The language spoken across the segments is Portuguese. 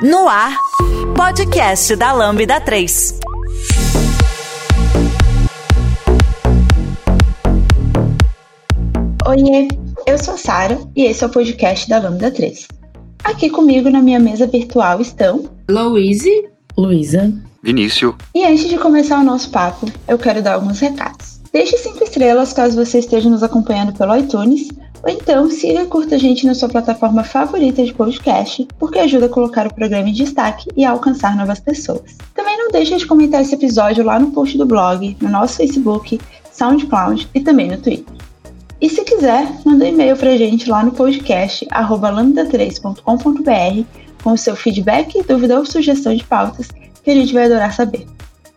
No ar, podcast da Lambda 3. Oiê, eu sou a Sara e esse é o podcast da Lambda 3. Aqui comigo na minha mesa virtual estão Louise, Luísa, Vinícius. E antes de começar o nosso papo, eu quero dar alguns recados. Deixe cinco estrelas caso você esteja nos acompanhando pelo iTunes, ou então siga e curta a gente na sua plataforma favorita de podcast, porque ajuda a colocar o programa em destaque e a alcançar novas pessoas. Também não deixe de comentar esse episódio lá no post do blog, no nosso Facebook, SoundCloud e também no Twitter. E se quiser, manda um e-mail pra gente lá no podcast lambda3.com.br com o seu feedback, dúvida ou sugestão de pautas que a gente vai adorar saber.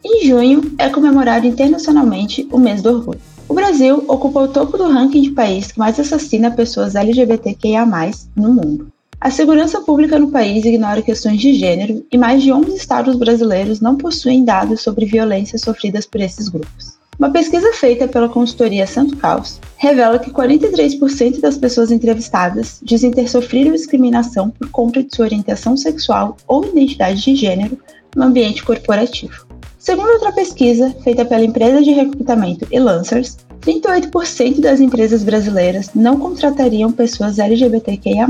Em junho é comemorado internacionalmente o mês do orgulho. O Brasil ocupa o topo do ranking de país que mais assassina pessoas LGBTQIA+, no mundo. A segurança pública no país ignora questões de gênero e mais de 11 estados brasileiros não possuem dados sobre violências sofridas por esses grupos. Uma pesquisa feita pela consultoria Santo Caos revela que 43% das pessoas entrevistadas dizem ter sofrido discriminação por conta de sua orientação sexual ou identidade de gênero no ambiente corporativo. Segundo outra pesquisa feita pela empresa de recrutamento Elancers, 38% das empresas brasileiras não contratariam pessoas LGBTQIA+,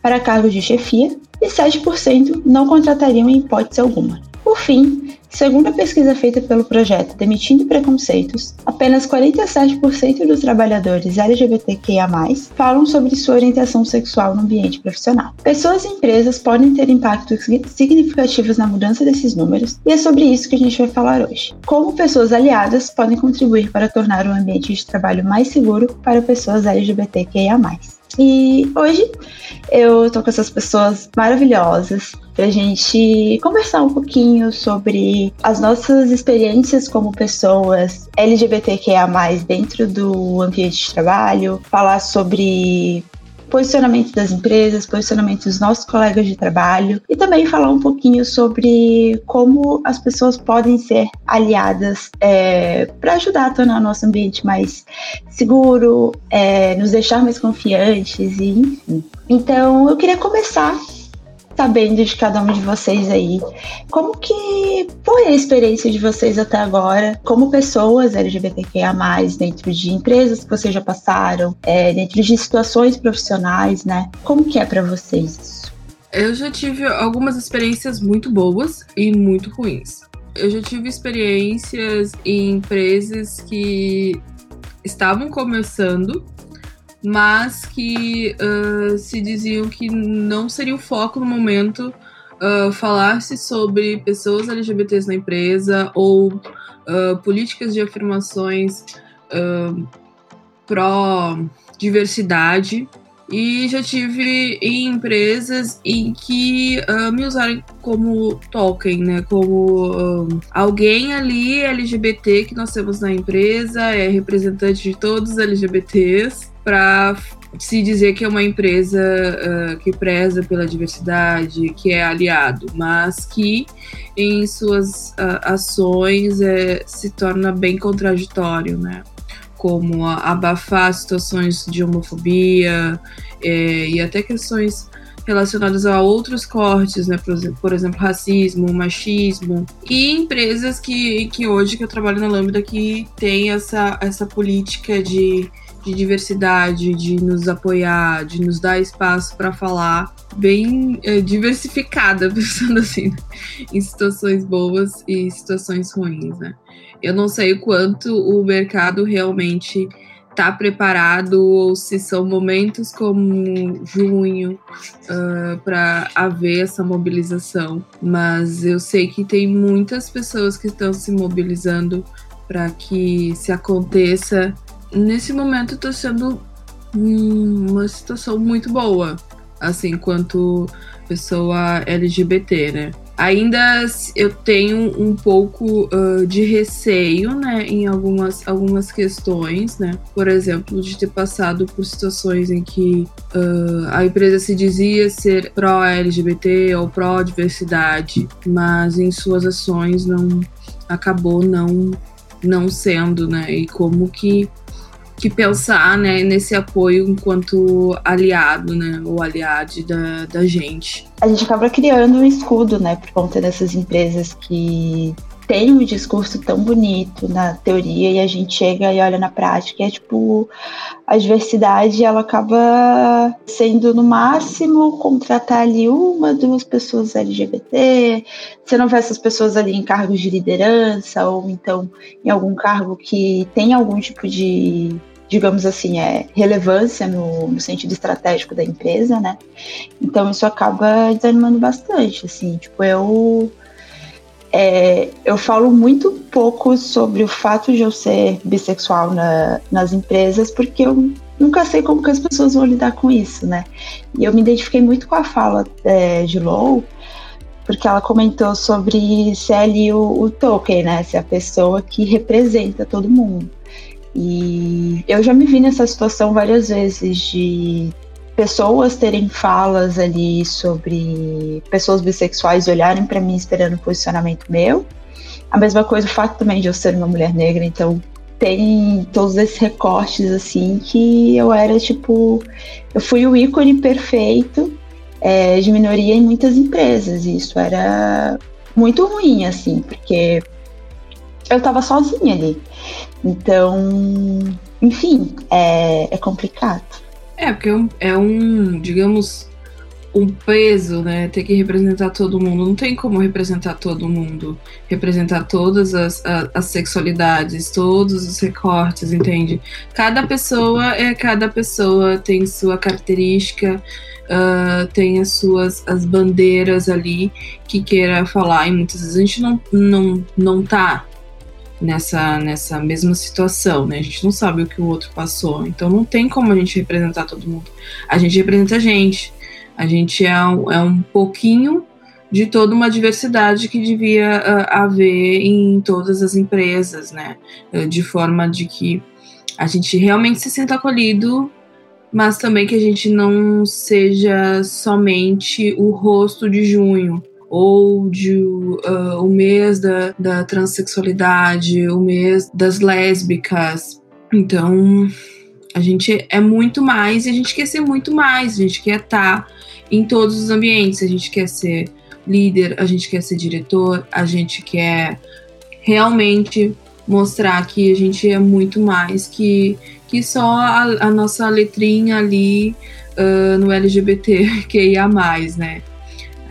para cargos de chefia e 7% não contratariam em hipótese alguma. Por fim, segundo a pesquisa feita pelo projeto Demitindo Preconceitos, apenas 47% dos trabalhadores LGBTQIA+, falam sobre sua orientação sexual no ambiente profissional. Pessoas e empresas podem ter impactos significativos na mudança desses números, e é sobre isso que a gente vai falar hoje. Como pessoas aliadas podem contribuir para tornar o ambiente de trabalho mais seguro para pessoas LGBTQIA+. E hoje eu tô com essas pessoas maravilhosas pra gente conversar um pouquinho sobre as nossas experiências como pessoas LGBTQIA+, dentro do ambiente de trabalho, falar sobre posicionamento das empresas, posicionamento dos nossos colegas de trabalho e também falar um pouquinho sobre como as pessoas podem ser aliadas é, para ajudar a tornar o nosso ambiente mais seguro, é, nos deixar mais confiantes e enfim. Então eu queria começar sabendo de cada um de vocês aí, como que foi a experiência de vocês até agora, como pessoas LGBTQIA+, dentro de empresas que vocês já passaram, é, dentro de situações profissionais, né? Como que é para vocês isso? Eu já tive algumas experiências muito boas e muito ruins. Eu já tive experiências em empresas que estavam começando mas que uh, se diziam que não seria o foco no momento uh, falar-se sobre pessoas LGBTs na empresa ou uh, políticas de afirmações pró-diversidade. E já tive em empresas em que me usaram como token, né? Como alguém ali LGBT que nós temos na empresa, é representante de todos os LGBTs para se dizer que é uma empresa uh, que preza pela diversidade, que é aliado, mas que em suas uh, ações é, se torna bem contraditório, né? Como abafar situações de homofobia é, e até questões relacionadas a outros cortes, né? Por exemplo, por exemplo, racismo, machismo. E empresas que, que hoje que eu trabalho na Lambda que tem essa, essa política de de diversidade, de nos apoiar, de nos dar espaço para falar, bem é, diversificada, pensando assim, né? em situações boas e situações ruins, né? Eu não sei o quanto o mercado realmente está preparado ou se são momentos como junho uh, para haver essa mobilização, mas eu sei que tem muitas pessoas que estão se mobilizando para que se aconteça nesse momento está sendo uma situação muito boa, assim, quanto pessoa LGBT, né? Ainda eu tenho um pouco uh, de receio, né, em algumas, algumas questões, né? Por exemplo, de ter passado por situações em que uh, a empresa se dizia ser pró-LGBT ou pró-diversidade, mas em suas ações não acabou não não sendo, né? E como que que pensar né, nesse apoio enquanto aliado, né? Ou aliado da, da gente. A gente acaba criando um escudo, né, por conta dessas empresas que tem um discurso tão bonito na teoria e a gente chega e olha na prática, é tipo a diversidade ela acaba sendo no máximo contratar ali uma, duas pessoas LGBT, você não vê essas pessoas ali em cargos de liderança ou então em algum cargo que tem algum tipo de digamos assim, é relevância no, no, sentido estratégico da empresa, né? Então isso acaba desanimando bastante, assim, tipo, eu é, eu falo muito pouco sobre o fato de eu ser bissexual na, nas empresas, porque eu nunca sei como que as pessoas vão lidar com isso, né? E eu me identifiquei muito com a fala é, de Lou, porque ela comentou sobre ser ali o, o token, né? Ser a pessoa que representa todo mundo. E eu já me vi nessa situação várias vezes de pessoas terem falas ali sobre pessoas bissexuais olharem para mim esperando um posicionamento meu. A mesma coisa o fato também de eu ser uma mulher negra, então tem todos esses recortes assim que eu era tipo, eu fui o ícone perfeito é, de minoria em muitas empresas. E isso era muito ruim assim, porque eu tava sozinha ali. Então, enfim, é, é complicado. É, porque é um, é um, digamos, um peso, né? Ter que representar todo mundo. Não tem como representar todo mundo. Representar todas as, as, as, sexualidades, todos os recortes, entende? Cada pessoa é cada pessoa, tem sua característica, uh, tem as suas as bandeiras ali que queira falar. E muitas vezes a gente não, não, não tá nessa, nessa mesma situação, né? A gente não sabe o que o outro passou, então não tem como a gente representar todo mundo. A gente representa a gente. A gente é um, é um pouquinho de toda uma diversidade que devia uh, haver em todas as empresas, né? Uh, de forma de que a gente realmente se sinta acolhido, mas também que a gente não seja somente o rosto de junho, ou de uh, o mês da, da transexualidade, o mês das lésbicas. Então, a gente é muito mais e a gente quer ser muito mais, a gente quer estar em todos os ambientes, a gente quer ser líder, a gente quer ser diretor, a gente quer realmente mostrar que a gente é muito mais que, que só a, a nossa letrinha ali uh, no LGBT que ia mais, né?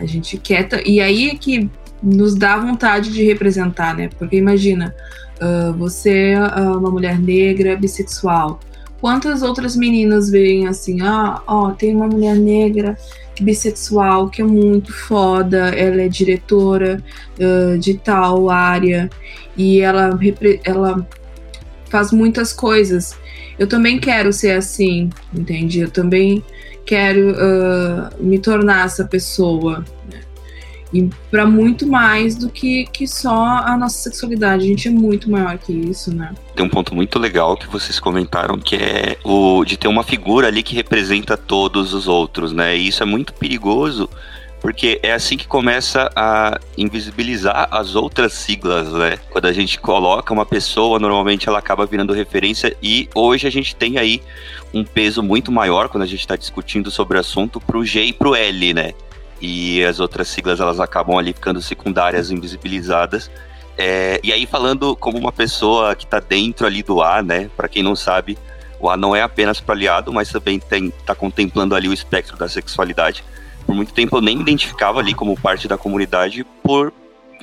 A gente quer. E aí é que nos dá vontade de representar, né? Porque imagina, uh, você é uma mulher negra, bissexual. Quantas outras meninas veem assim, ah, ó, tem uma mulher negra bissexual que é muito foda, ela é diretora uh, de tal área e ela, ela faz muitas coisas. Eu também quero ser assim, entende? Eu também quero uh, me tornar essa pessoa. Né? E para muito mais do que, que só a nossa sexualidade. A gente é muito maior que isso, né? Tem um ponto muito legal que vocês comentaram, que é o de ter uma figura ali que representa todos os outros, né? E isso é muito perigoso, porque é assim que começa a invisibilizar as outras siglas, né? Quando a gente coloca uma pessoa, normalmente ela acaba virando referência e hoje a gente tem aí um peso muito maior quando a gente está discutindo sobre o assunto para o G e para o L, né? E as outras siglas elas acabam ali ficando secundárias, invisibilizadas. É, e aí falando como uma pessoa que está dentro ali do A, né? Para quem não sabe, o A não é apenas para aliado, mas também está contemplando ali o espectro da sexualidade por muito tempo eu nem me identificava ali como parte da comunidade por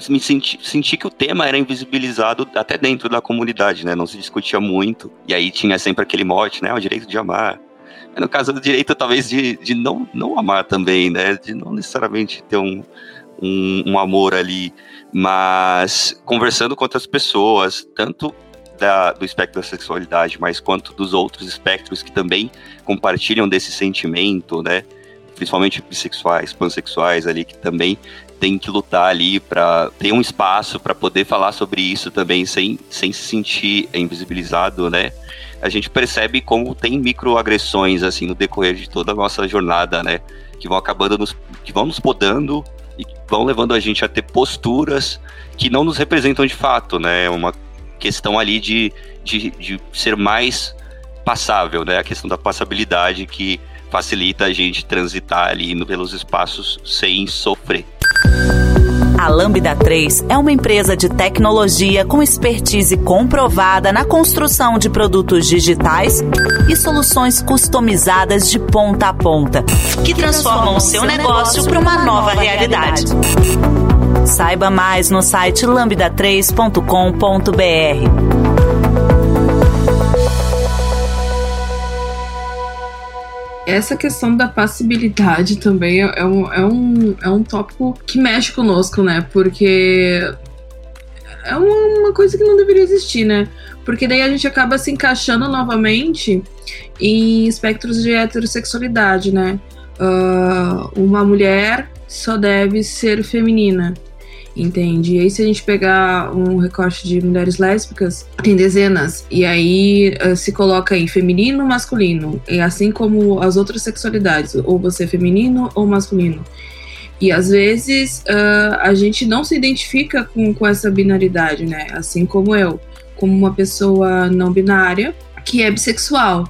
me sentir senti que o tema era invisibilizado até dentro da comunidade, né? Não se discutia muito. E aí tinha sempre aquele mote, né? O direito de amar. No caso do direito, talvez, de, de não, não amar também, né? De não necessariamente ter um, um, um amor ali. Mas conversando com outras pessoas, tanto da, do espectro da sexualidade, mas quanto dos outros espectros que também compartilham desse sentimento, né? Principalmente bissexuais, pansexuais ali, que também tem que lutar ali para ter um espaço para poder falar sobre isso também sem, sem se sentir invisibilizado, né? A gente percebe como tem microagressões assim no decorrer de toda a nossa jornada, né? Que vão acabando nos, que vão nos podando e vão levando a gente a ter posturas que não nos representam de fato, né? Uma questão ali de, de, de ser mais passável, né? A questão da passabilidade que facilita a gente transitar ali indo pelos espaços sem sofrer. A Lambda 3 é uma empresa de tecnologia com expertise comprovada na construção de produtos digitais e soluções customizadas de ponta a ponta, que transformam o seu negócio para uma nova realidade. Saiba mais no site lambda3.com.br. essa questão da passibilidade também é, é, um, é, um, é um tópico que mexe conosco, né? Porque é uma, uma, coisa que não deveria existir, né? Porque daí a gente acaba se encaixando novamente em espectros de heterossexualidade, né? Uh, uma mulher só deve ser feminina entende? E aí, se a gente pegar um recorte de mulheres lésbicas, tem dezenas, e aí uh, se coloca em feminino, masculino, e assim como as outras sexualidades, ou você é feminino ou masculino. E às vezes uh, a gente não se identifica com, com essa binaridade, né? Assim como eu, como uma pessoa não binária que é bissexual.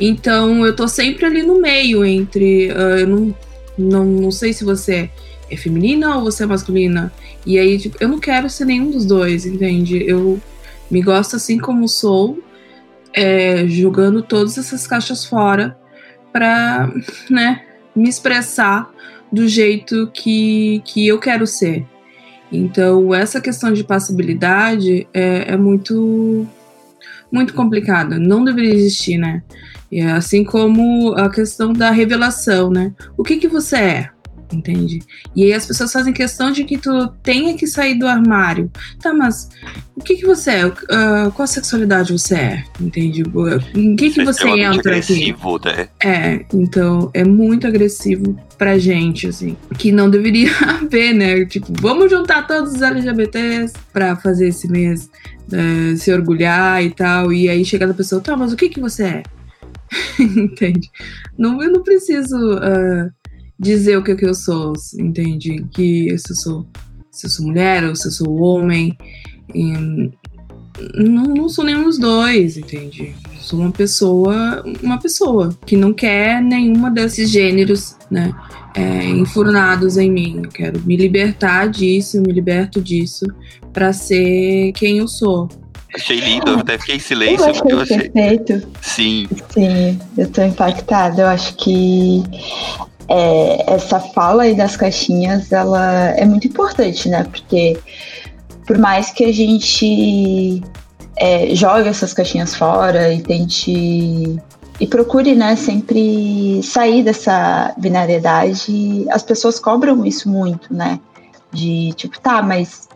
Então eu tô sempre ali no meio entre. Uh, eu não, não, não sei se você é feminina ou você é masculina. E aí, tipo, eu não quero ser nenhum dos dois, entende? Eu me gosto assim como sou, é, jogando todas essas caixas fora para, né, me expressar do jeito que, que eu quero ser. Então, essa questão de passibilidade é, é muito muito complicada, não deveria existir, né? E assim como a questão da revelação, né? O que que você é? Entende? E aí as pessoas fazem questão de que tu tenha que sair do armário. Tá, mas o que que você é? Uh, qual sexualidade você é? Entende? Em que que você é entra agressivo, aqui? Né? É, então é muito agressivo pra gente, assim, que não deveria haver, né? Tipo, vamos juntar todos os LGBTs pra fazer esse mês uh, se orgulhar e tal, e aí chega a pessoa, tá, mas o que que você é? Entende? Não, eu não preciso uh, dizer o que, que eu sou, entende? Que se eu sou, se eu sou mulher ou se eu sou homem. não, não sou nenhum dos dois, entende? Sou uma pessoa, uma pessoa que não quer nenhuma desses gêneros, né? É, enfurnados em mim. Eu quero me libertar disso, me liberto disso para ser quem eu sou. Achei lindo, eu até fiquei em silêncio. Eu achei, eu achei... perfeito. Sim. Sim, eu tô impactada. Eu acho que é, essa fala aí das caixinhas, ela é muito importante, né? Porque por mais que a gente é, jogue essas caixinhas fora e tente e procure, né, sempre sair dessa binariedade, as pessoas cobram isso muito, né? De tipo, tá, mas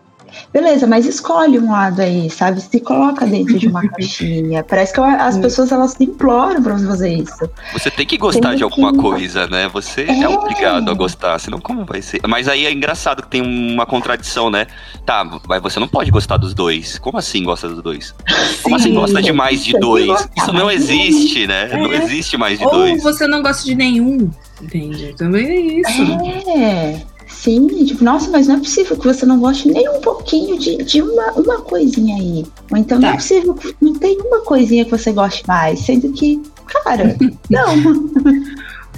Beleza, mas escolhe um lado aí, sabe? Se coloca dentro de uma caixinha. Parece que as pessoas elas imploram pra você fazer isso. Você tem que gostar tem de alguma que... coisa, né? Você é. é. obrigado a gostar, senão como vai ser? Mas aí é engraçado que tem uma contradição, né? Tá, mas você não pode gostar dos dois. Como assim gosta dos dois? Como assim gosta de mais de dois? Isso não existe, né? É. Não existe mais de Ou dois. Ou você não gosta de nenhum. Entende? Também é isso. É. Sim, tipo, nossa, mas não é possível que você não goste nem um pouquinho de, de uma, uma coisinha aí. Ou então tá. não é tá. possível que não tem uma coisinha que você goste mais, sendo que, cara, não.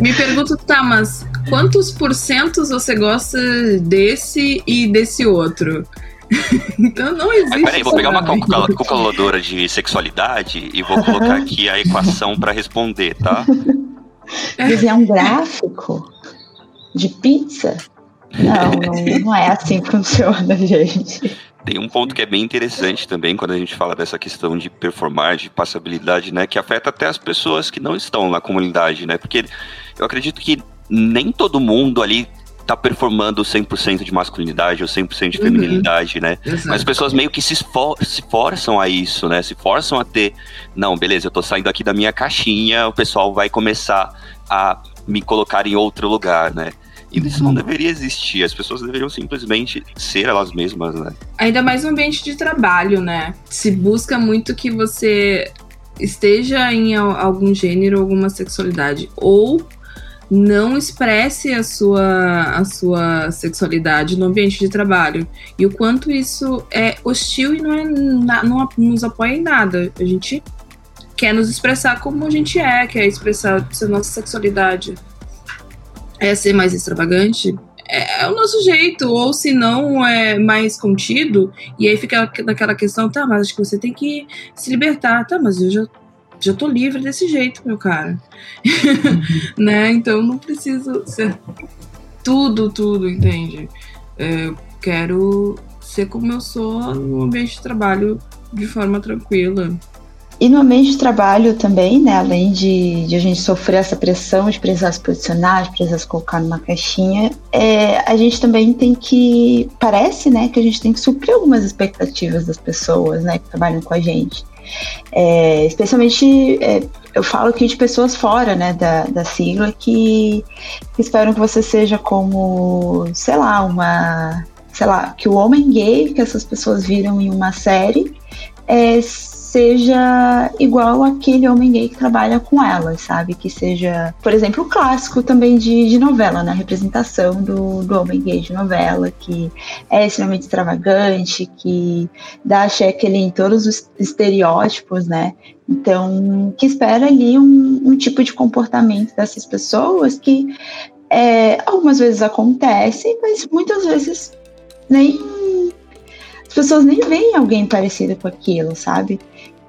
Me pergunto, tá, mas quantos porcentos você gosta desse e desse outro? então não existe. Peraí, vou pegar uma calculadora de sexualidade e vou colocar aqui a equação para responder, tá? Desenhar um gráfico de pizza? Não, não, não é assim que funciona, gente. Tem um ponto que é bem interessante também quando a gente fala dessa questão de performar, de passabilidade, né? Que afeta até as pessoas que não estão na comunidade, né? Porque eu acredito que nem todo mundo ali tá performando 100% de masculinidade ou 100% de uhum. feminilidade, uhum. né? Exato. Mas as pessoas meio que se, esfor se forçam a isso, né? Se forçam a ter, não, beleza, eu tô saindo aqui da minha caixinha, o pessoal vai começar a me colocar em outro lugar, né? E isso não deveria existir. As pessoas deveriam simplesmente ser elas mesmas, né? Ainda mais no ambiente de trabalho, né? Se busca muito que você esteja em algum gênero, alguma sexualidade. Ou não expresse a sua, a sua sexualidade no ambiente de trabalho. E o quanto isso é hostil e não, é, não nos apoia em nada. A gente quer nos expressar como a gente é, quer expressar a nossa sexualidade. É ser mais extravagante, é, é, o nosso jeito, ou se não é mais contido, e aí fica naquela questão, tá, mas acho que você tem que se libertar, tá, mas eu já, já tô livre desse jeito, meu cara. né? Então não preciso ser tudo, tudo, entende? É, eu quero ser como eu sou no ambiente de trabalho de forma tranquila. E no ambiente de trabalho também, né, além de, de, a gente sofrer essa pressão de precisar se posicionar, de precisar se colocar numa caixinha, é, a gente também tem que, parece, né, que a gente tem que suprir algumas expectativas das pessoas, né, que trabalham com a gente. É, especialmente, é, eu falo aqui de pessoas fora, né, da, da sigla, que, que esperam que você seja como, sei lá, uma, sei lá, que o homem gay que essas pessoas viram em uma série é, seja igual aquele homem gay que trabalha com elas, sabe? Que seja, por exemplo, o clássico também de, de novela, né? A representação do, do homem gay de novela, que é extremamente extravagante, que dá cheque ali em todos os estereótipos, né? Então, que espera ali um, um tipo de comportamento dessas pessoas que é, algumas vezes acontece, mas muitas vezes nem as pessoas nem veem alguém parecido com aquilo, sabe?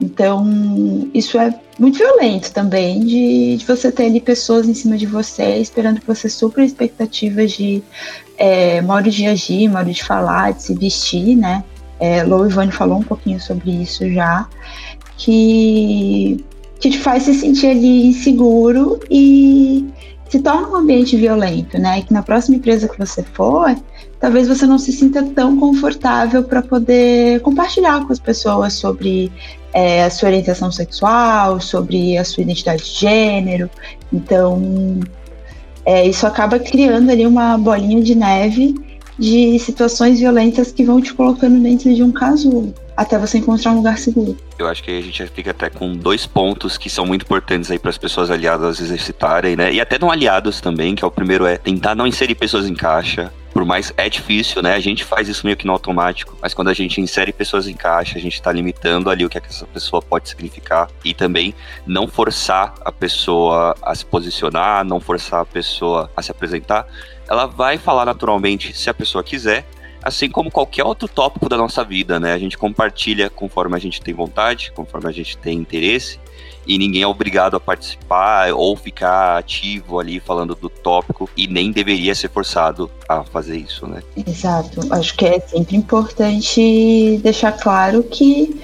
Então, isso é muito violento também, de, de, você ter ali pessoas em cima de você, esperando que você supra expectativas de é, modo de agir, modo de falar, de se vestir, né? É, Lou falou um pouquinho sobre isso já, que, que te faz se sentir ali inseguro e se torna um ambiente violento, né? Que na próxima empresa que você for, talvez você não se sinta tão confortável para poder compartilhar com as pessoas sobre é, a sua orientação sexual, sobre a sua identidade de gênero. Então, é, isso acaba criando ali uma bolinha de neve de situações violentas que vão te colocando dentro de um casulo até você encontrar um lugar seguro. Eu acho que a gente fica até com dois pontos que são muito importantes aí para as pessoas aliadas exercitarem, né? E até não aliados também, que é o primeiro é tentar não inserir pessoas em caixa. Por mais é difícil, né? A gente faz isso meio que no automático, mas quando a gente insere pessoas em caixa, a gente está limitando ali o que essa pessoa pode significar e também não forçar a pessoa a se posicionar, não forçar a pessoa a se apresentar. Ela vai falar naturalmente se a pessoa quiser, assim como qualquer outro tópico da nossa vida, né? A gente compartilha conforme a gente tem vontade, conforme a gente tem interesse, e ninguém é obrigado a participar ou ficar ativo ali falando do tópico e nem deveria ser forçado a fazer isso, né? Exato. Acho que é sempre importante deixar claro que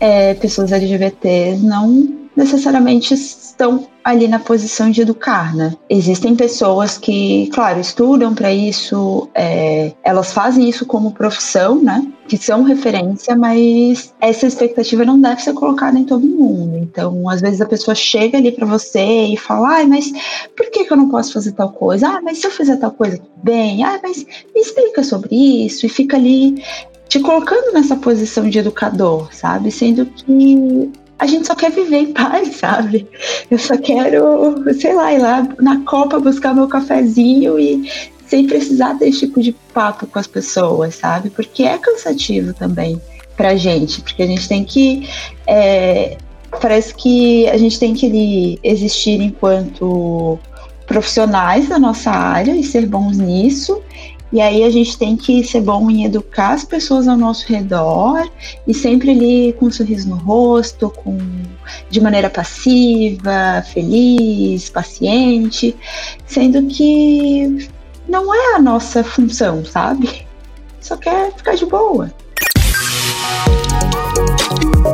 é, pessoas LGBTs não necessariamente estão ali na posição de educar, né? Existem pessoas que, claro, estudam para isso, é, elas fazem isso como profissão, né? Que são referência, mas essa expectativa não deve ser colocada em todo mundo. Então, às vezes a pessoa chega ali para você e fala, ah, mas por que, que eu não posso fazer tal coisa? Ah, mas se eu fizer tal coisa, tudo bem. Ah, mas me explica sobre isso e fica ali te colocando nessa posição de educador, sabe? Sendo que a gente só quer viver em paz, sabe? Eu só quero, sei lá, ir lá na Copa buscar meu cafezinho e sem precisar ter esse tipo de papo com as pessoas, sabe? Porque é cansativo também pra gente, porque a gente tem que. É, parece que a gente tem que existir enquanto profissionais da nossa área e ser bons nisso e aí a gente tem que ser bom em educar as pessoas ao nosso redor e sempre ali com um sorriso no rosto, com de maneira passiva, feliz, paciente, sendo que não é a nossa função, sabe? Só quer ficar de boa.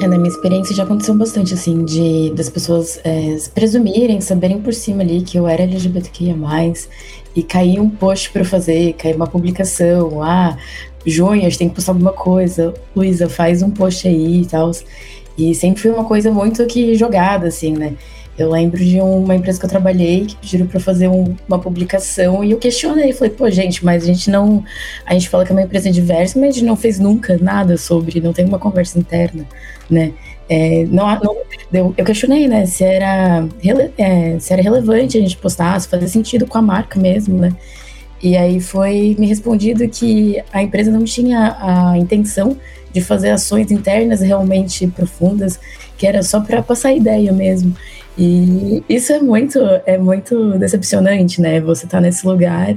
É, na minha experiência já aconteceu bastante, assim, de das pessoas é, presumirem, saberem por cima ali que eu era LGBTQIA+, e cair um post para fazer, cair uma publicação, ah, junho, a gente tem que postar alguma coisa, Luísa, faz um post aí e tal. E sempre foi uma coisa muito que jogada, assim, né? Eu lembro de uma empresa que eu trabalhei que pediram para fazer um, uma publicação e eu questionei, falei, pô, gente, mas a gente não. A gente fala que é uma empresa diversa, mas a gente não fez nunca nada sobre, não tem uma conversa interna, né? É, não, não eu, eu, questionei, né, se era, é, se era relevante a gente postar, se fazia sentido com a marca mesmo, né? E aí foi me respondido que a empresa não tinha a intenção de fazer ações internas realmente profundas, que era só para passar ideia mesmo. E isso é muito, é muito decepcionante, né? Você tá nesse lugar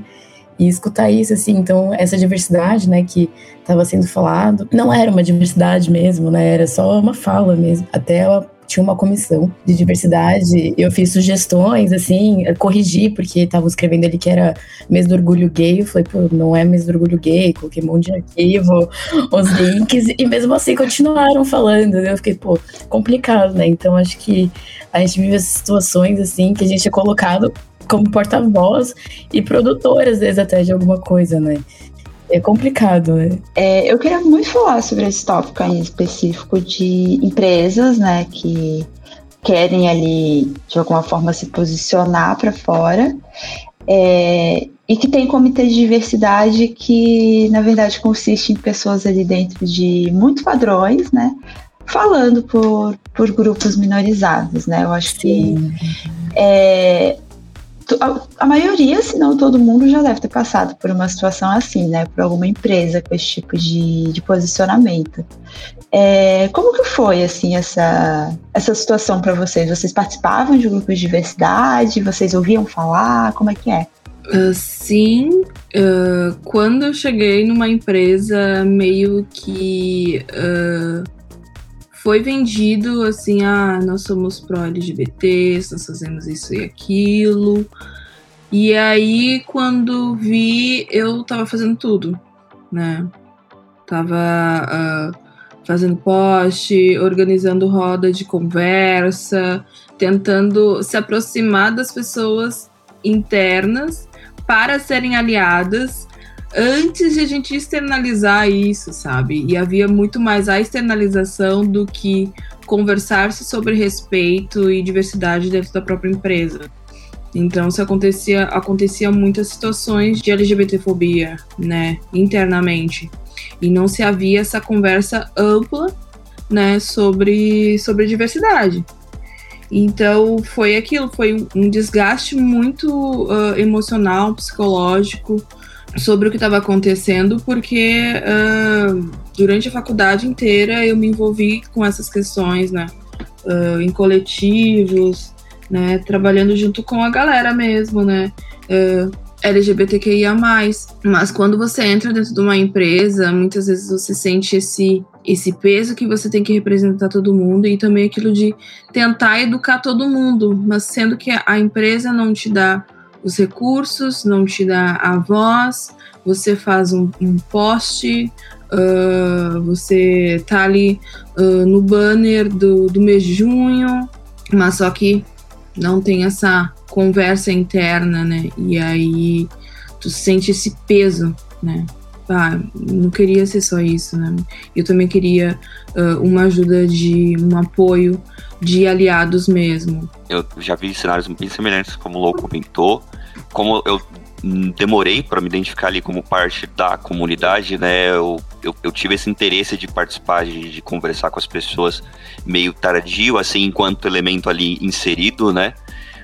e escutar isso, assim. Então, essa diversidade, né, que estava sendo falado, não era uma diversidade mesmo, né? Era só uma fala mesmo. Até ela tinha uma comissão de diversidade, eu fiz sugestões, assim, corrigi, porque estavam escrevendo ali que era mês do orgulho gay, eu falei, pô, não é mês do orgulho gay, coloquei um monte de arquivo, os links, e mesmo assim continuaram falando, eu fiquei, pô, complicado, né? Então acho que a gente vive essas situações, assim, que a gente é colocado como porta-voz e produtor, às vezes, até de alguma coisa, né? É complicado, né? É, eu queria muito falar sobre esse tópico em específico de empresas, né, que querem ali, de alguma forma, se posicionar para fora. É, e que tem comitê de diversidade que, na verdade, consiste em pessoas ali dentro de muitos padrões, né? Falando por, por grupos minorizados, né? Eu acho Sim. que é, a, a, maioria, se não todo mundo, já deve ter passado por uma situação assim, né? Por alguma empresa com esse tipo de, de posicionamento. É, como que foi, assim, essa, essa situação para vocês? Vocês participavam de grupos de diversidade? Vocês ouviam falar? Como é que é? Uh, sim, uh, quando eu cheguei numa empresa meio que uh, foi vendido assim, ah, nós somos pró-LGBTs, nós fazemos isso e aquilo. E aí, quando vi, eu tava fazendo tudo, né? Tava uh, fazendo post, organizando roda de conversa, tentando se aproximar das pessoas internas para serem aliadas antes de a gente externalizar isso, sabe? E havia muito mais a externalização do que conversar-se sobre respeito e diversidade dentro da própria empresa. Então, se acontecia, acontecia muitas situações de LGBTfobia, né, internamente. E não se havia essa conversa ampla, né, sobre, sobre diversidade. Então, foi aquilo, foi um desgaste muito uh, emocional, psicológico, sobre o que estava acontecendo, porque uh, durante a faculdade inteira eu me envolvi com essas questões, né? Uh, em coletivos, né? Trabalhando junto com a galera mesmo, né? Uh, LGBTQIA+. Mas quando você entra dentro de uma empresa, muitas vezes você sente esse, esse peso que você tem que representar todo mundo e também aquilo de tentar educar todo mundo, mas sendo que a empresa não te dá os recursos, não te dá a voz, você faz um, um post, uh, você tá ali uh, no banner do, do mês de junho, mas só que não tem essa conversa interna, né? E aí tu sente esse peso, né? Ah, não queria ser só isso, né? Eu também queria uh, uma ajuda de um apoio de aliados mesmo. Eu já vi cenários bem semelhantes, como o Lou comentou. Como eu demorei para me identificar ali como parte da comunidade, né? Eu, eu, eu tive esse interesse de participar, de, de, conversar com as pessoas meio tardio, assim, enquanto elemento ali inserido, né?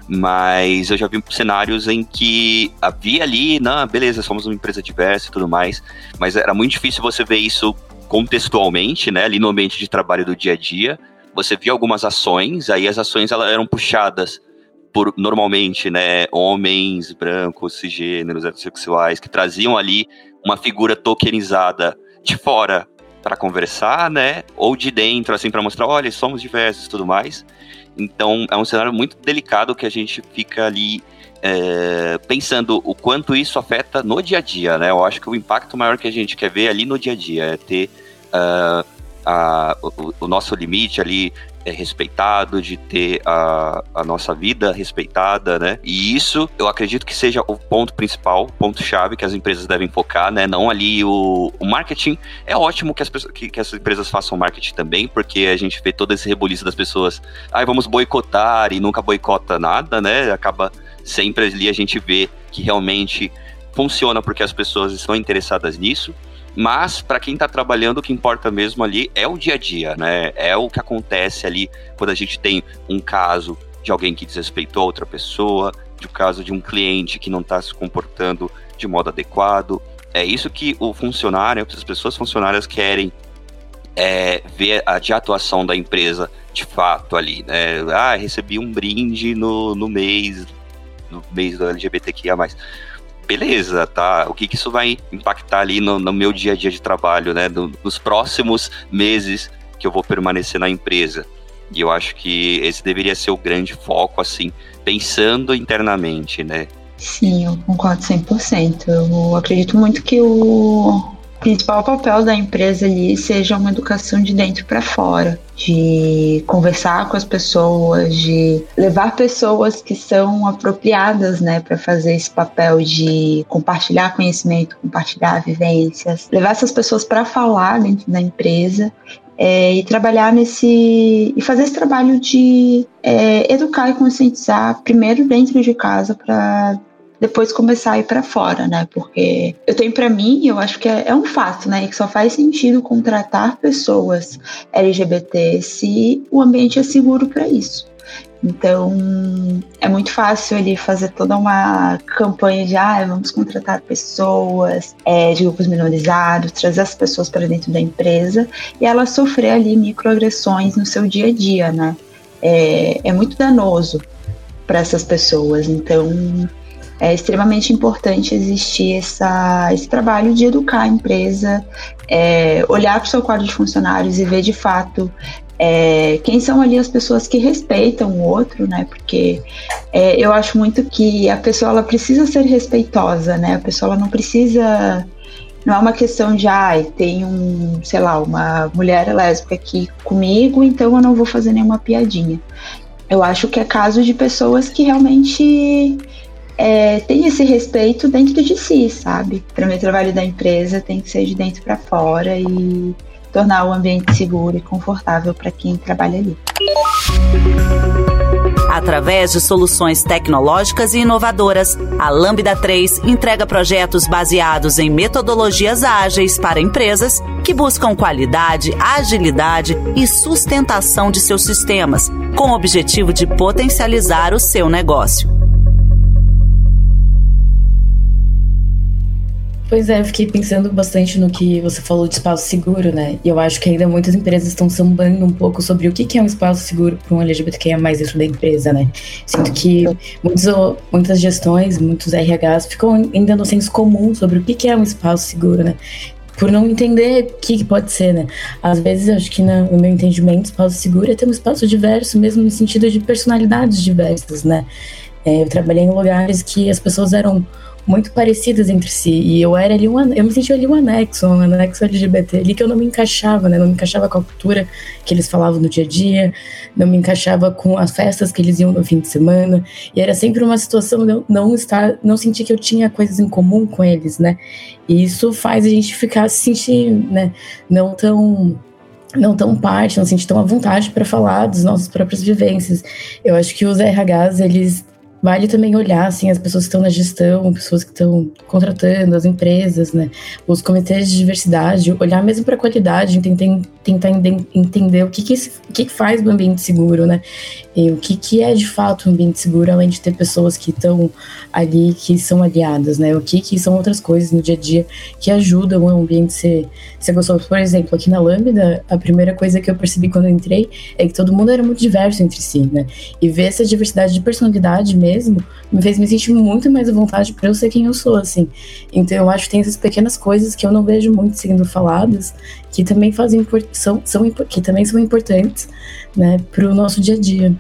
Mas eu já vi cenários em que havia ali, não, beleza, somos uma empresa diversa e tudo mais, mas era muito difícil você ver isso contextualmente, né? Ali no ambiente de trabalho do dia a dia. Você via algumas ações, aí as ações elas eram puxadas por normalmente, né, homens brancos, cisgêneros, heterossexuais, que traziam ali uma figura tokenizada de fora para conversar, né, ou de dentro, assim, para mostrar, olha, somos diversos e tudo mais. Então, é um cenário muito delicado que a gente fica ali é, pensando o quanto isso afeta no dia a dia, né? Eu acho que o impacto maior que a gente quer ver ali no dia a dia é ter uh, a, o, o, nosso limite ali é, respeitado, de ter a, a nossa vida respeitada, né? E isso eu acredito que seja o ponto principal, ponto-chave que as empresas devem focar, né? Não ali o, o marketing. É ótimo que as, que, que as empresas façam marketing também, porque a gente vê todo esse rebuliço das pessoas. Ai, vamos boicotar e nunca boicota nada, né? Acaba sempre ali a gente vê que realmente funciona porque as pessoas estão interessadas nisso. Mas para quem está trabalhando, o que importa mesmo ali é o dia a dia, né? É o que acontece ali quando a gente tem um caso de alguém que desrespeitou outra pessoa, de um caso de um cliente que não está se comportando de modo adequado. É isso que o funcionário, as pessoas funcionárias querem é, ver a de atuação da empresa de fato ali, né? Ah, recebi um brinde no, no mês, no mês do LGBTQIA+. Beleza, tá? O que, que isso vai impactar ali no, no meu dia a dia de trabalho, né? No, nos próximos meses que eu vou permanecer na empresa. E eu acho que esse deveria ser o grande foco, assim, pensando internamente, né? Sim, eu concordo 100%. Eu acredito muito que o principal papel da empresa ali seja uma educação de dentro para fora, de conversar com as pessoas, de levar pessoas que são apropriadas, né, para fazer esse papel de compartilhar conhecimento, compartilhar vivências, levar essas pessoas para falar dentro da empresa é, e trabalhar nesse e fazer esse trabalho de é, educar e conscientizar primeiro dentro de casa para depois começar a ir para fora, né? Porque eu tenho para mim, eu acho que é, é, um fato, né? Que só faz sentido contratar pessoas LGBT se o ambiente é seguro para isso. Então, é muito fácil ali fazer toda uma campanha de ah, vamos contratar pessoas é, de grupos minorizados, trazer as pessoas para dentro da empresa e elas sofrer ali microagressões no seu dia a dia, né? É, é muito danoso para essas pessoas. Então, é extremamente importante existir essa, esse trabalho de educar a empresa, é, olhar para o seu quadro de funcionários e ver de fato é, quem são ali as pessoas que respeitam o outro, né? Porque é, eu acho muito que a pessoa ela precisa ser respeitosa, né? A pessoa ela não precisa não é uma questão de, ai, ah, tem um, sei lá, uma mulher lésbica aqui comigo, então eu não vou fazer nenhuma piadinha. Eu acho que é caso de pessoas que realmente é, tem esse respeito dentro de si, sabe? Para mim, o trabalho da empresa tem que ser de dentro para fora e tornar o ambiente seguro e confortável para quem trabalha ali. Através de soluções tecnológicas e inovadoras, a Lambda 3 entrega projetos baseados em metodologias ágeis para empresas que buscam qualidade, agilidade e sustentação de seus sistemas, com o objetivo de potencializar o seu negócio. Pois é, fiquei pensando bastante no que você falou de espaço seguro, né? E eu acho que ainda muitas empresas estão sambando um pouco sobre o que é um espaço seguro para um LGBTQIA mais dentro da empresa, né? Sinto que muitos, muitas gestões, muitos RHs ficam ainda no senso comum sobre o que é um espaço seguro, né? por não entender o que, que, pode ser, né? Às vezes, acho que no meu entendimento, espaço seguro é ter um espaço diverso, mesmo no sentido de personalidades diversas, né? É, eu trabalhei em lugares que as pessoas eram muito parecidas entre si. E eu era ali um, eu me sentia ali um anexo, um anexo LGBT ali que eu não me encaixava, né? Não me encaixava com a cultura que eles falavam no dia a dia, não me encaixava com as festas que eles iam no fim de semana. E era sempre uma situação de eu não estar, não sentir que eu tinha coisas em comum com eles, né? E isso faz a gente ficar se sentir, né, não tão não tão parte, não sentir tão à vontade para falar das nossas próprias vivências. Eu acho que os RHs, eles vale também olhar assim as pessoas que estão na gestão, pessoas que estão contratando, as empresas, né, os comitês de diversidade, olhar mesmo para a qualidade, tentar, tentar entender o que que, o que que faz o ambiente seguro, né, e o que que é de fato um ambiente seguro, além de ter pessoas que estão ali que são aliadas, né, o que que são outras coisas no dia a dia que ajudam o ambiente ser, ser gostoso. Por exemplo, aqui na Lambda, a primeira coisa que eu percebi quando eu entrei é que todo mundo era muito diverso entre si, né, e ver essa diversidade de personalidade mesmo mesmo, me fez me sentir muito mais à vontade para eu ser quem eu sou, assim. Então eu acho que tem essas pequenas coisas que eu não vejo muito sendo faladas, que também fazem são, são que também são importantes, né, para o nosso dia a dia.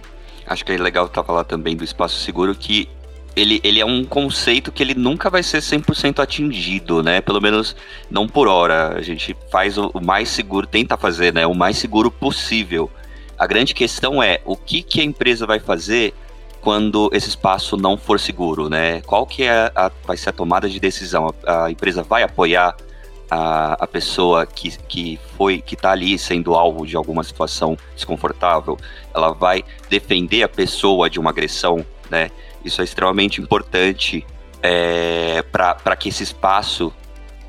Acho que é legal estar falar também do espaço seguro que ele, ele é um conceito que ele nunca vai ser 100% atingido, né? Pelo menos não por hora. A gente faz o, o mais seguro, tenta fazer, né? O mais seguro possível A grande questão é o que, que a empresa vai fazer quando esse espaço não for seguro, né? Qual que é a, vai ser a tomada de decisão? A, a empresa vai apoiar a, a pessoa que, que foi que está ali sendo alvo de alguma situação desconfortável? Ela vai defender a pessoa de uma agressão, né? Isso é extremamente importante é, para que esse espaço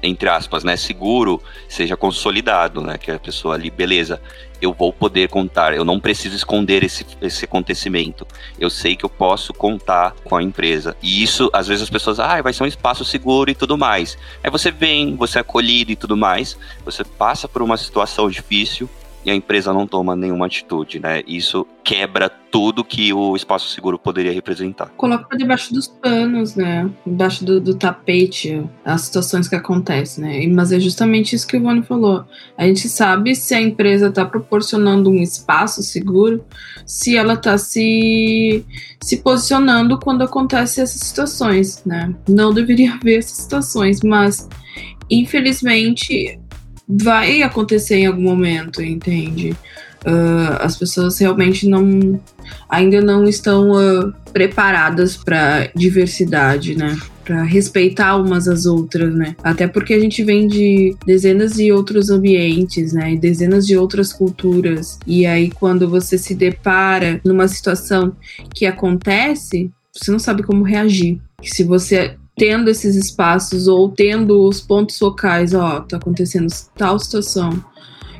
entre aspas, né, seguro, seja consolidado, né, que a pessoa ali, beleza, eu vou poder contar, eu não preciso esconder esse, esse acontecimento, eu sei que eu posso contar com a empresa. E isso, às vezes as pessoas, ah, vai ser um espaço seguro e tudo mais. Aí você vem, você é acolhido e tudo mais, você passa por uma situação difícil, e a empresa não toma nenhuma atitude, né? Isso quebra tudo que o espaço seguro poderia representar. Coloca debaixo dos panos, né? Debaixo do, do, tapete as situações que acontecem, né? Mas é justamente isso que o Ivone falou. A gente sabe se a empresa está proporcionando um espaço seguro, se ela está se, se posicionando quando acontecem essas situações, né? Não deveria haver essas situações, mas infelizmente vai acontecer em algum momento, entende? Uh, as pessoas realmente não ainda não estão uh, preparadas para diversidade, né? Para respeitar umas às outras, né? Até porque a gente vem de dezenas de outros ambientes, né? E dezenas de outras culturas. E aí, quando você se depara numa situação que acontece, você não sabe como reagir. Se você tendo esses espaços ou tendo os pontos focais, ó, tá acontecendo tal situação.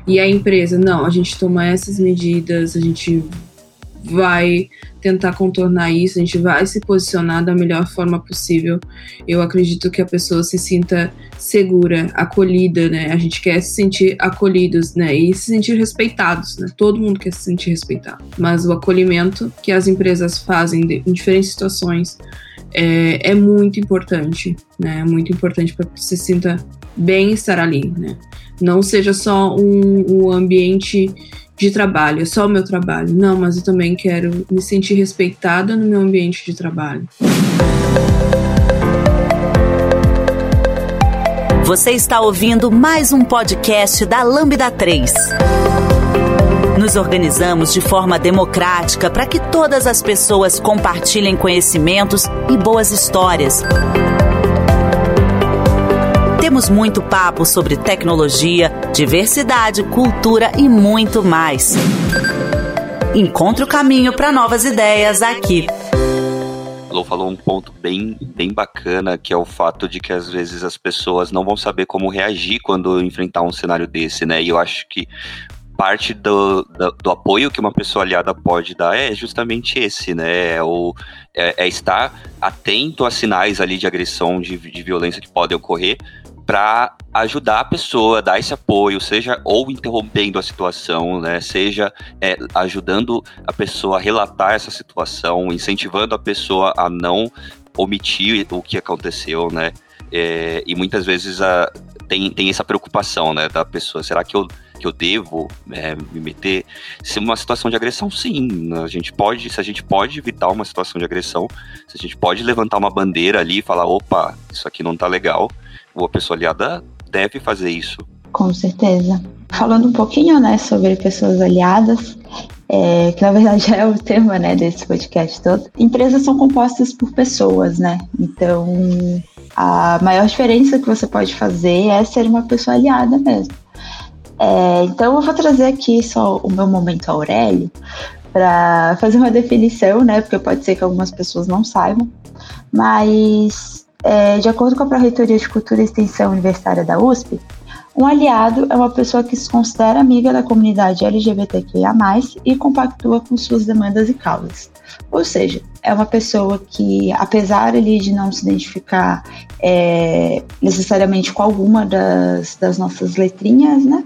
E a empresa, não, a gente toma essas medidas, a gente vai tentar contornar isso, a gente vai se posicionar da melhor forma possível. Eu acredito que a pessoa se sinta segura, acolhida, né? A gente quer se sentir acolhidos, né? E se sentir respeitados, né? Todo mundo quer se sentir respeitado. Mas o acolhimento que as empresas fazem em diferentes situações é, é muito importante, né? É muito importante para que você se sinta bem estar ali, né? Não seja só um, um ambiente de trabalho, é só o meu trabalho. Não, mas eu também quero me sentir respeitada no meu ambiente de trabalho. Você está ouvindo mais um podcast da Lambda 3. Nos organizamos de forma democrática para que todas as pessoas compartilhem conhecimentos e boas histórias. Temos muito papo sobre tecnologia, diversidade, cultura e muito mais. Encontre o caminho para novas ideias aqui. Lou falou um ponto bem, bem bacana, que é o fato de que às vezes as pessoas não vão saber como reagir quando enfrentar um cenário desse, né? E eu acho que parte do, do, do, apoio que uma pessoa aliada pode dar é justamente esse, né? É o, é, é estar atento a sinais ali de agressão, de, de violência que podem ocorrer, para ajudar a pessoa, dar esse apoio, seja ou interrompendo a situação, né, seja é, ajudando a pessoa a relatar essa situação, incentivando a pessoa a não omitir o que aconteceu, né, é, e muitas vezes a, tem, tem essa preocupação, né, da pessoa, será que eu que eu devo é, me meter. Se uma situação de agressão, sim. A gente pode, se a gente pode evitar uma situação de agressão, se a gente pode levantar uma bandeira ali e falar, opa, isso aqui não tá legal, a pessoa aliada deve fazer isso. Com certeza. Falando um pouquinho, né, sobre pessoas aliadas, é, que na verdade é o tema, né, desse podcast todo. Empresas são compostas por pessoas, né? Então, a maior diferença que você pode fazer é ser uma pessoa aliada mesmo. É, então eu vou trazer aqui só o meu momento Aurélio para fazer uma definição, né? Porque pode ser que algumas pessoas não saibam, mas é, de acordo com a Pró-Reitoria de Cultura e Extensão Universitária da USP, um aliado é uma pessoa que se considera amiga da comunidade LGBTQIA+, e compactua com suas demandas e causas. Ou seja, é uma pessoa que, apesar ali, de não se identificar é, necessariamente com alguma das, das nossas letrinhas, né?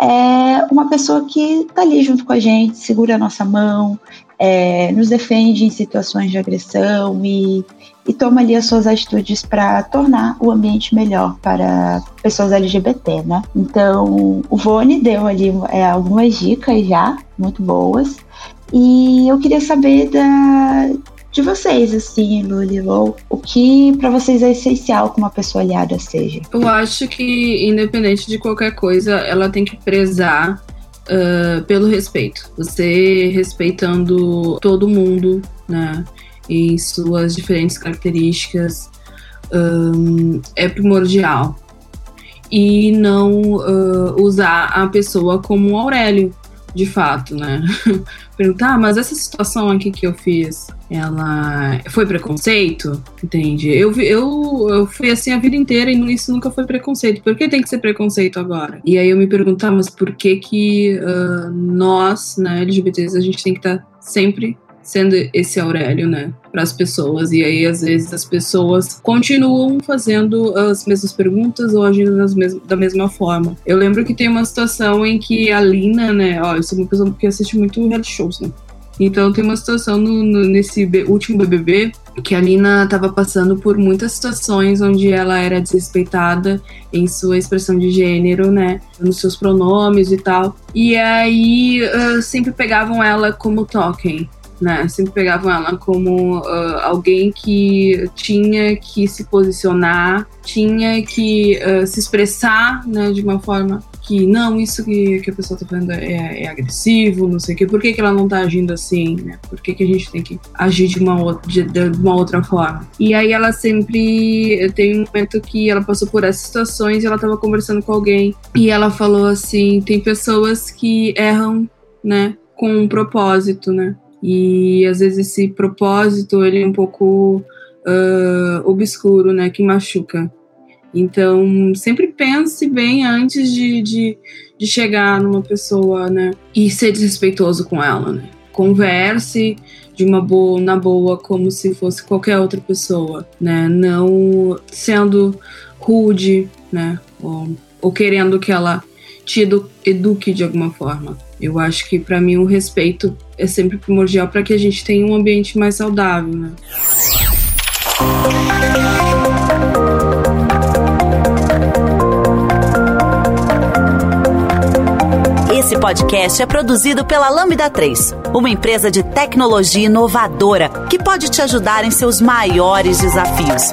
é uma pessoa que está ali junto com a gente, segura a nossa mão, é, nos defende em situações de agressão e, e toma ali as suas atitudes para tornar o ambiente melhor para pessoas LGBT, né? Então, o Vone deu ali é, algumas dicas já, muito boas, e eu queria saber da, de vocês, assim, Luli, ou o que para vocês é essencial que uma pessoa aliada seja? Eu acho que, independente de qualquer coisa, ela tem que prezar uh, pelo respeito. Você respeitando todo mundo, né? Em suas diferentes características um, é primordial. E não uh, usar a pessoa como Aurélio, de fato, né? Perguntar, ah, mas essa situação aqui que eu fiz, ela foi preconceito? Entende? Eu, eu, eu fui assim a vida inteira e isso nunca foi preconceito. Por que tem que ser preconceito agora? E aí eu me perguntar, mas por que que uh, nós, né, LGBTs, a gente tem que estar tá sempre sendo esse Aurélio, né, para as pessoas. E aí, às vezes, as pessoas continuam fazendo as mesmas perguntas ou agindo mes da mesma forma. Eu lembro que tem uma situação em que a Lina, né, ó, eu sou uma pessoa que assiste muito reality shows, né. Então tem uma situação no, no, nesse último BBB que a Lina estava passando por muitas situações onde ela era desrespeitada em sua expressão de gênero, né, nos seus pronomes e tal. E aí uh, sempre pegavam ela como token né? Sempre pegavam ela como uh, alguém que tinha que se posicionar, tinha que uh, se expressar, né, de uma forma que não, isso que, que a pessoa tá fazendo é, é agressivo, não sei o quê. Por que, que ela não tá agindo assim, né? Por que, que a gente tem que agir de uma, outra, de, de uma outra forma? E aí ela sempre tem um momento que ela passou por essas situações e ela tava conversando com alguém e ela falou assim: tem pessoas que erram, né? Com um propósito, né? E às vezes esse propósito ele é um pouco uh, obscuro, né, que machuca. Então sempre pense bem antes de, de, de chegar numa pessoa, né, e ser desrespeitoso com ela, né. Converse de uma boa, na boa, como se fosse qualquer outra pessoa, né, não sendo rude, né, ou, ou querendo que ela te edu eduque de alguma forma. Eu acho que para mim o respeito é sempre primordial para que a gente tenha um ambiente mais saudável, né? Esse podcast é produzido pela Lambda 3, uma empresa de tecnologia inovadora que pode te ajudar em seus maiores desafios.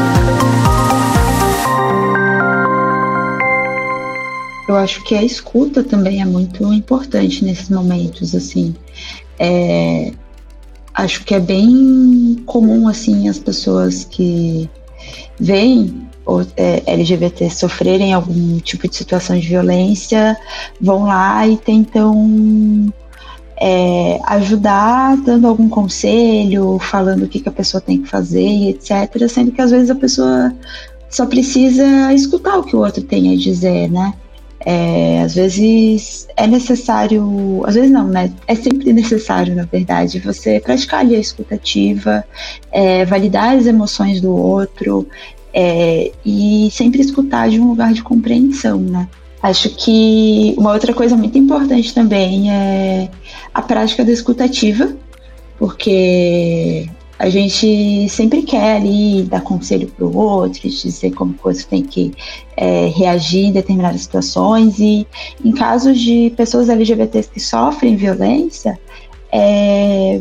Eu acho que a escuta também é muito importante nesses momentos, assim. É, acho que é bem comum, assim, as pessoas que veem é, LGBT sofrerem algum tipo de situação de violência, vão lá e tentam é, ajudar, dando algum conselho, falando o que, que a pessoa tem que fazer, etc. Sendo que às vezes a pessoa só precisa escutar o que o outro tem a dizer, né? É, às vezes é necessário, às vezes não, né? É sempre necessário, na verdade, você praticar ali a escutativa, é, validar as emoções do outro é, e sempre escutar de um lugar de compreensão, né? Acho que uma outra coisa muito importante também é a prática da escutativa, porque a gente sempre quer ali dar conselho para o outro, dizer como o outro tem que é, reagir em determinadas situações. E em casos de pessoas LGBTs que sofrem violência, é,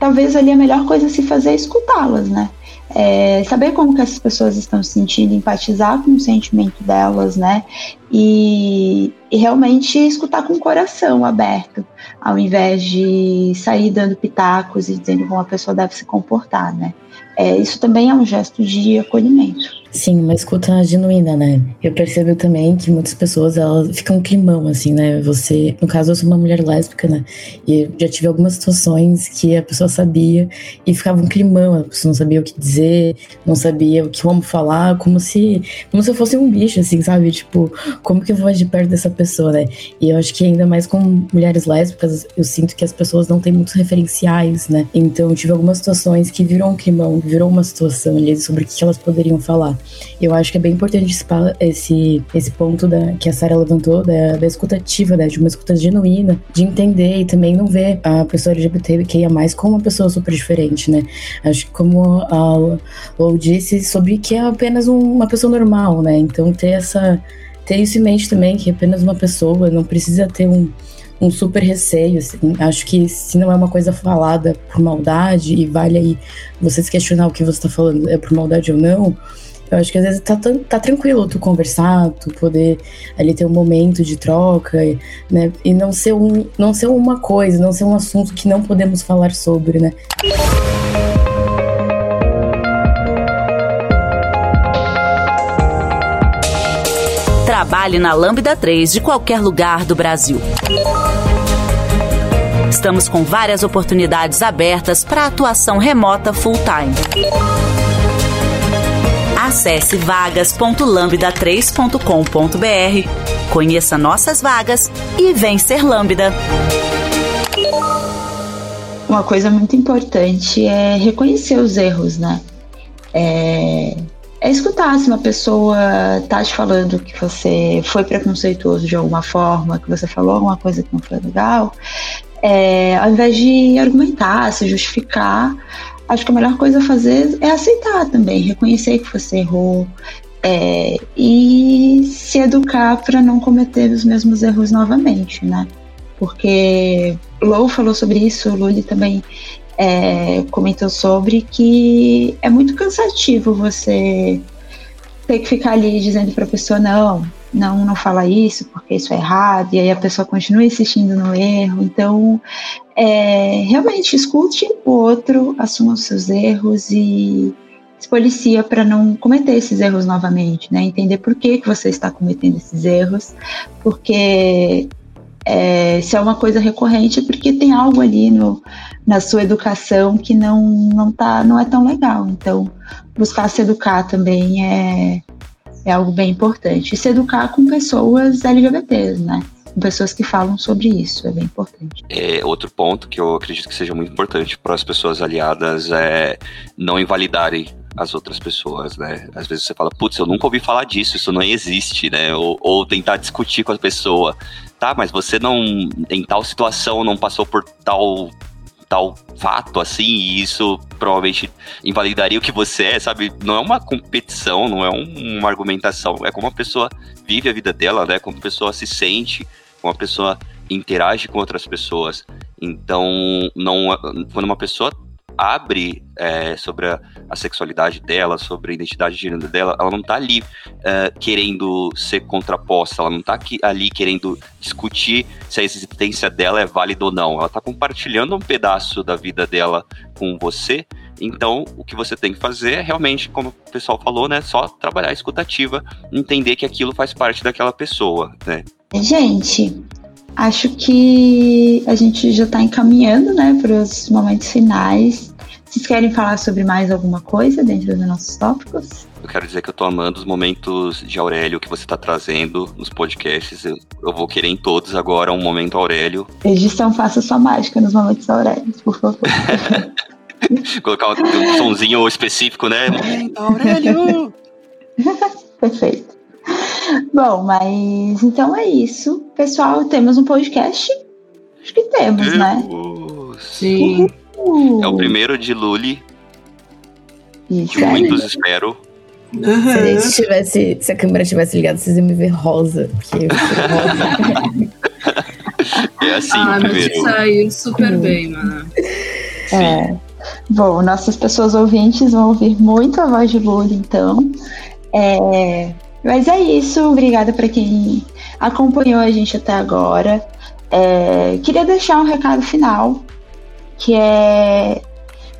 talvez ali a melhor coisa a se fazer é escutá-las, né? É, saber como que essas pessoas estão se sentindo, empatizar com o sentimento delas, né? E, e, realmente escutar com o coração aberto, ao invés de sair dando pitacos e dizendo como a pessoa deve se comportar, né? É, isso também é um gesto de acolhimento. Sim, uma escuta genuína, né? Eu percebo também que muitas pessoas, elas ficam um climão, assim, né? Você, no caso, eu sou uma mulher lésbica, né? E já tive algumas situações que a pessoa sabia e ficava um climão, a pessoa não sabia o que dizer, não sabia o que como falar, como se, como se eu fosse um bicho, assim, sabe? Tipo, como que eu vou agir perto dessa pessoa, né? E eu acho que ainda mais com mulheres lésbicas, eu sinto que as pessoas não têm muitos referenciais, né? Então, tive algumas situações que viram um climão mão, virou uma situação ali sobre o que elas poderiam falar. Eu acho que é bem importante esse, esse ponto da, que a Sarah levantou, da, da escutativa, né, de uma escuta genuína, de entender e também não ver a pessoa LGBT que ia mais como uma pessoa super diferente, né? Acho que como a Lou disse, sobre que é apenas um, uma pessoa normal, né? Então ter essa ter isso em mente também, que é apenas uma pessoa, não precisa ter um, um super receio, assim. Acho que se não é uma coisa falada por maldade e vale aí você se questionar o que você está falando é por maldade ou não, eu acho que às vezes tá, tá tranquilo tu conversar, tu poder ali ter um momento de troca, né? E não ser, um, não ser uma coisa, não ser um assunto que não podemos falar sobre, né? Trabalhe na Lambda 3 de qualquer lugar do Brasil. Estamos com várias oportunidades abertas para atuação remota full-time. Acesse vagas.lambda3.com.br, conheça nossas vagas e vem ser Lambda. Uma coisa muito importante é reconhecer os erros, né? É, é escutar se uma pessoa tá te falando que você foi preconceituoso de alguma forma, que você falou alguma coisa que não foi legal, é, ao invés de argumentar, se justificar, acho que a melhor coisa a fazer é aceitar também, reconhecer que você errou é, e se educar para não cometer os mesmos erros novamente, né? Porque Lou falou sobre isso, Luli também é, comentou sobre que é muito cansativo você ter que ficar ali dizendo para a pessoa não, não, não fala isso porque isso é errado, e aí a pessoa continua insistindo no erro. Então, é, realmente escute o outro, assuma os seus erros e se policia para não cometer esses erros novamente, né? Entender por que, que você está cometendo esses erros, porque é, se é uma coisa recorrente, é porque tem algo ali no, na sua educação que não, não, tá, não é tão legal. Então, buscar se educar também é, é algo bem importante. E se educar com pessoas LGBTs, né? Com pessoas que falam sobre isso, é bem importante. É, outro ponto que eu acredito que seja muito importante para as pessoas aliadas é não invalidarem as outras pessoas, né? Às vezes você fala, putz, eu nunca ouvi falar disso, isso não existe, né? Ou, ou tentar discutir com a pessoa. Tá, mas você não, em tal situação, não passou por tal tal fato assim, e isso provavelmente invalidaria o que você é, sabe? Não é uma competição, não é um, uma argumentação, é como a pessoa vive a vida dela, né? Como a pessoa se sente, como a pessoa interage com outras pessoas. Então, não, quando uma pessoa abre é, sobre a, a, sexualidade dela, sobre a identidade de gênero dela, ela não tá ali é, querendo ser contraposta, ela não tá aqui, ali querendo discutir se a existência dela é válida ou não. Ela tá compartilhando um pedaço da vida dela com você. Então, o que você tem que fazer é realmente, como o pessoal falou, né, só trabalhar a escutativa, entender que aquilo faz parte daquela pessoa, né? Gente, acho que a gente já está encaminhando, né, para os momentos finais. Vocês querem falar sobre mais alguma coisa dentro dos nossos tópicos? Eu quero dizer que eu tô amando os momentos de Aurélio que você tá trazendo nos podcasts. Eu, eu vou querer em todos agora um momento Aurélio. Edição, faça sua mágica nos momentos Aurélio, por favor. Colocar um, um sonzinho específico, né? Momento Aurélio! Perfeito. Bom, mas então é isso. Pessoal, temos um podcast? Acho que temos, Deus. né? Sim. Uhum. É o primeiro de Lully. Isso que muitos esperam. Uhum. Se, a gente tivesse, se a câmera tivesse ligada, vocês iam me ver rosa. Porque eu rosa. é assim ah, primeiro. Mas saiu super hum. bem, mano. É. Bom, nossas pessoas ouvintes vão ouvir muito a voz de Lully, então. É, mas é isso. Obrigada para quem acompanhou a gente até agora. É, queria deixar um recado final que é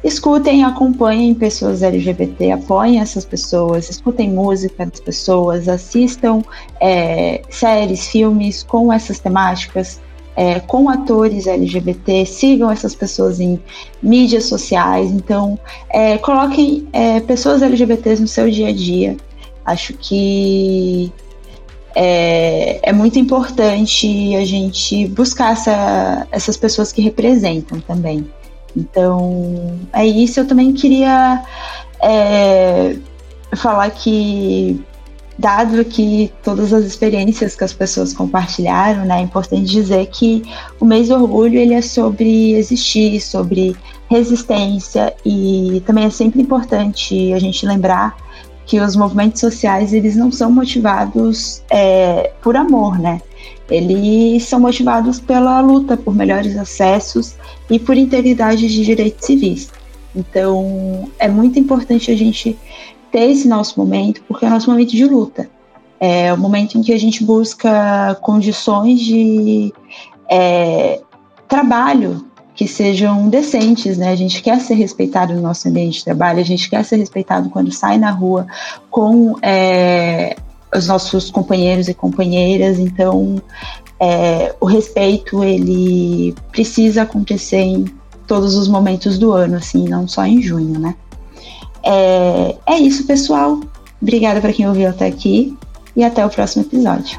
escutem, acompanhem pessoas LGBT, apoiem essas pessoas, escutem música das pessoas, assistam é, séries, filmes com essas temáticas, é, com atores LGBT, sigam essas pessoas em mídias sociais. Então, é, coloquem é, pessoas LGBTs no seu dia a dia. Acho que é, é, muito importante a gente buscar essa, essas pessoas que representam também. Então, é isso. Eu também queria é, falar que, dado que todas as experiências que as pessoas compartilharam, né, é importante dizer que o mês do orgulho ele é sobre existir, sobre resistência e também é sempre importante a gente lembrar que os movimentos sociais eles não são motivados é, por amor, né? Eles são motivados pela luta por melhores acessos e por integridade de direitos civis. Então, é muito importante a gente ter esse nosso momento, porque é o nosso momento de luta. É o momento em que a gente busca condições de é, trabalho que sejam decentes, né? A gente quer ser respeitado no nosso ambiente de trabalho, a gente quer ser respeitado quando sai na rua com é, os nossos companheiros e companheiras. Então, é, o respeito ele precisa acontecer em todos os momentos do ano, assim, não só em junho, né? É, é isso, pessoal. Obrigada para quem ouviu até aqui e até o próximo episódio.